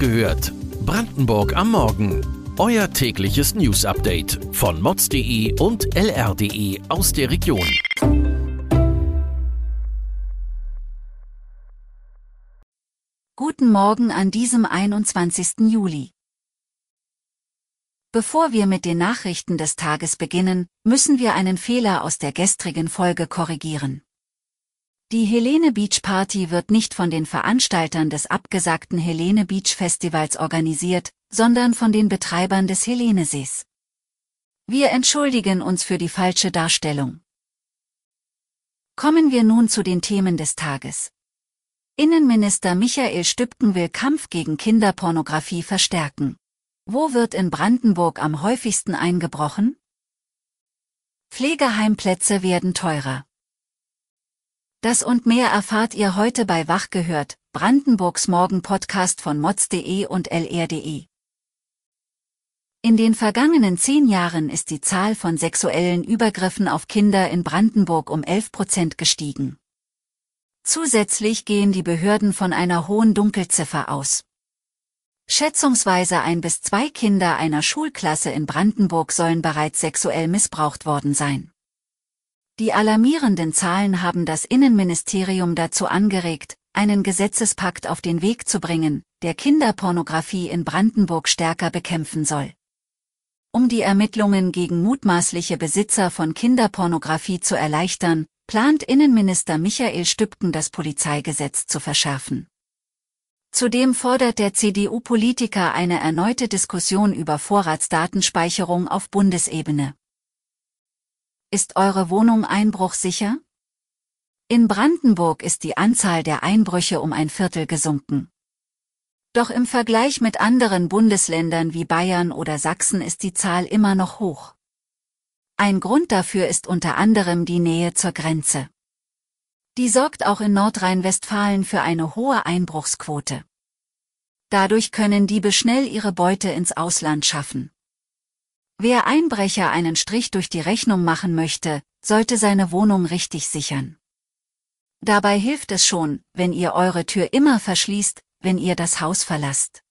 gehört. Brandenburg am Morgen. Euer tägliches News-Update von mods.de und lr.de aus der Region. Guten Morgen an diesem 21. Juli. Bevor wir mit den Nachrichten des Tages beginnen, müssen wir einen Fehler aus der gestrigen Folge korrigieren. Die Helene Beach Party wird nicht von den Veranstaltern des abgesagten Helene Beach Festivals organisiert, sondern von den Betreibern des Helenesees. Wir entschuldigen uns für die falsche Darstellung. Kommen wir nun zu den Themen des Tages. Innenminister Michael Stübken will Kampf gegen Kinderpornografie verstärken. Wo wird in Brandenburg am häufigsten eingebrochen? Pflegeheimplätze werden teurer. Das und mehr erfahrt ihr heute bei Wach gehört, Brandenburgs Morgen-Podcast von mods.de und lr.de. In den vergangenen zehn Jahren ist die Zahl von sexuellen Übergriffen auf Kinder in Brandenburg um 11 Prozent gestiegen. Zusätzlich gehen die Behörden von einer hohen Dunkelziffer aus. Schätzungsweise ein bis zwei Kinder einer Schulklasse in Brandenburg sollen bereits sexuell missbraucht worden sein. Die alarmierenden Zahlen haben das Innenministerium dazu angeregt, einen Gesetzespakt auf den Weg zu bringen, der Kinderpornografie in Brandenburg stärker bekämpfen soll. Um die Ermittlungen gegen mutmaßliche Besitzer von Kinderpornografie zu erleichtern, plant Innenminister Michael Stübken das Polizeigesetz zu verschärfen. Zudem fordert der CDU-Politiker eine erneute Diskussion über Vorratsdatenspeicherung auf Bundesebene. Ist eure Wohnung einbruchsicher? In Brandenburg ist die Anzahl der Einbrüche um ein Viertel gesunken. Doch im Vergleich mit anderen Bundesländern wie Bayern oder Sachsen ist die Zahl immer noch hoch. Ein Grund dafür ist unter anderem die Nähe zur Grenze. Die sorgt auch in Nordrhein-Westfalen für eine hohe Einbruchsquote. Dadurch können Diebe schnell ihre Beute ins Ausland schaffen. Wer Einbrecher einen Strich durch die Rechnung machen möchte, sollte seine Wohnung richtig sichern. Dabei hilft es schon, wenn ihr eure Tür immer verschließt, wenn ihr das Haus verlasst.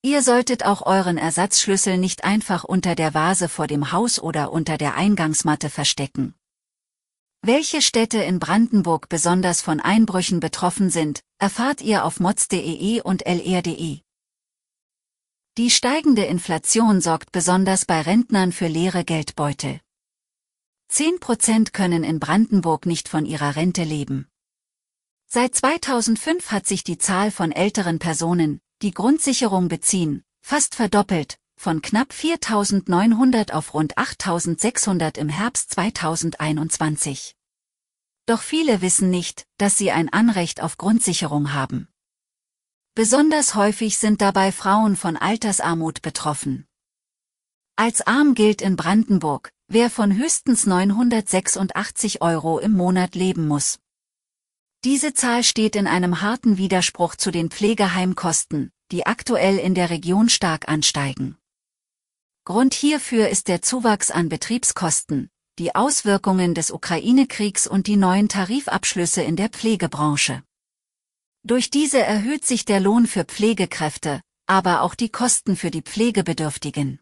Ihr solltet auch euren Ersatzschlüssel nicht einfach unter der Vase vor dem Haus oder unter der Eingangsmatte verstecken. Welche Städte in Brandenburg besonders von Einbrüchen betroffen sind, erfahrt ihr auf mods.de und lr.de. Die steigende Inflation sorgt besonders bei Rentnern für leere Geldbeutel. 10 Prozent können in Brandenburg nicht von ihrer Rente leben. Seit 2005 hat sich die Zahl von älteren Personen, die Grundsicherung beziehen, fast verdoppelt, von knapp 4.900 auf rund 8.600 im Herbst 2021. Doch viele wissen nicht, dass sie ein Anrecht auf Grundsicherung haben. Besonders häufig sind dabei Frauen von Altersarmut betroffen. Als arm gilt in Brandenburg, wer von höchstens 986 Euro im Monat leben muss. Diese Zahl steht in einem harten Widerspruch zu den Pflegeheimkosten, die aktuell in der Region stark ansteigen. Grund hierfür ist der Zuwachs an Betriebskosten, die Auswirkungen des Ukraine-Kriegs und die neuen Tarifabschlüsse in der Pflegebranche. Durch diese erhöht sich der Lohn für Pflegekräfte, aber auch die Kosten für die Pflegebedürftigen.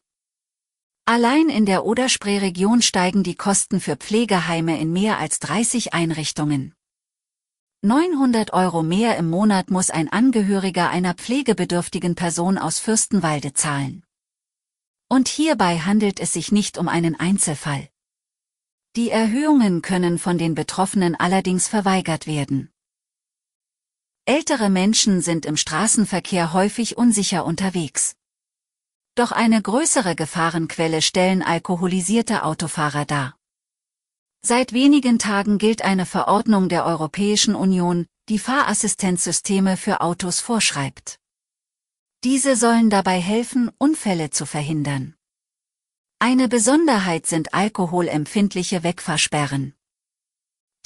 Allein in der Oderspree-Region steigen die Kosten für Pflegeheime in mehr als 30 Einrichtungen. 900 Euro mehr im Monat muss ein Angehöriger einer pflegebedürftigen Person aus Fürstenwalde zahlen. Und hierbei handelt es sich nicht um einen Einzelfall. Die Erhöhungen können von den Betroffenen allerdings verweigert werden. Ältere Menschen sind im Straßenverkehr häufig unsicher unterwegs. Doch eine größere Gefahrenquelle stellen alkoholisierte Autofahrer dar. Seit wenigen Tagen gilt eine Verordnung der Europäischen Union, die Fahrassistenzsysteme für Autos vorschreibt. Diese sollen dabei helfen, Unfälle zu verhindern. Eine Besonderheit sind alkoholempfindliche Wegfahrsperren.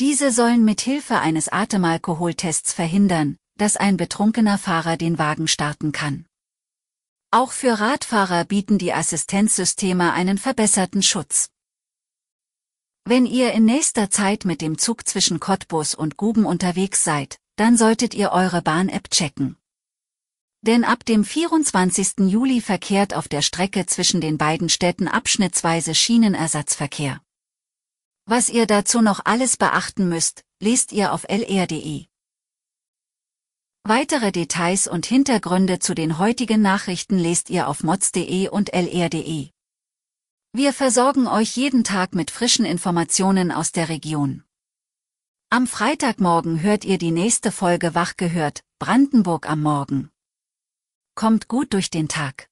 Diese sollen mit Hilfe eines Atemalkoholtests verhindern, dass ein betrunkener Fahrer den Wagen starten kann. Auch für Radfahrer bieten die Assistenzsysteme einen verbesserten Schutz. Wenn ihr in nächster Zeit mit dem Zug zwischen Cottbus und Guben unterwegs seid, dann solltet ihr eure Bahn-App checken. Denn ab dem 24. Juli verkehrt auf der Strecke zwischen den beiden Städten abschnittsweise Schienenersatzverkehr. Was ihr dazu noch alles beachten müsst, lest ihr auf lr.de. Weitere Details und Hintergründe zu den heutigen Nachrichten lest ihr auf mods.de und lr.de. Wir versorgen euch jeden Tag mit frischen Informationen aus der Region. Am Freitagmorgen hört ihr die nächste Folge Wach gehört, Brandenburg am Morgen. Kommt gut durch den Tag.